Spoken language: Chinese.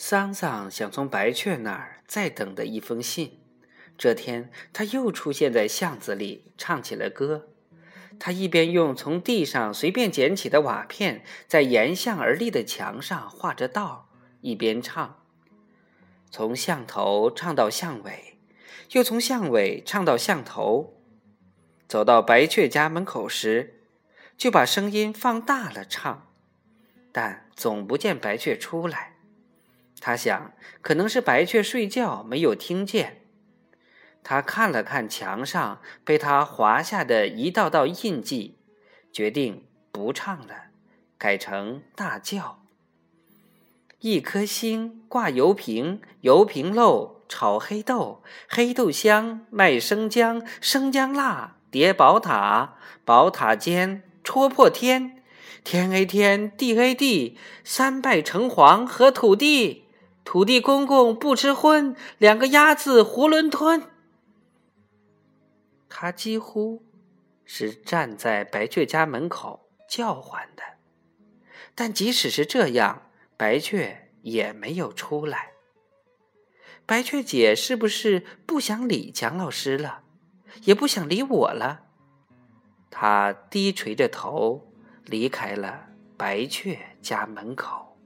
桑桑想从白雀那儿再等的一封信。这天，他又出现在巷子里，唱起了歌。他一边用从地上随便捡起的瓦片在沿巷而立的墙上画着道，一边唱。从巷头唱到巷尾，又从巷尾唱到巷头。走到白雀家门口时，就把声音放大了唱，但总不见白雀出来。他想，可能是白雀睡觉没有听见。他看了看墙上被他划下的一道道印记，决定不唱了，改成大叫。一颗星挂油瓶，油瓶漏炒黑豆，黑豆香卖生姜，生姜辣叠宝塔，宝塔尖戳破天，天 A 天地 A 地，三拜城隍和土地，土地公公不吃荤，两个鸭子囫囵吞。他几乎是站在白雀家门口叫唤的，但即使是这样，白雀也没有出来。白雀姐是不是不想理蒋老师了，也不想理我了？她低垂着头离开了白雀家门口。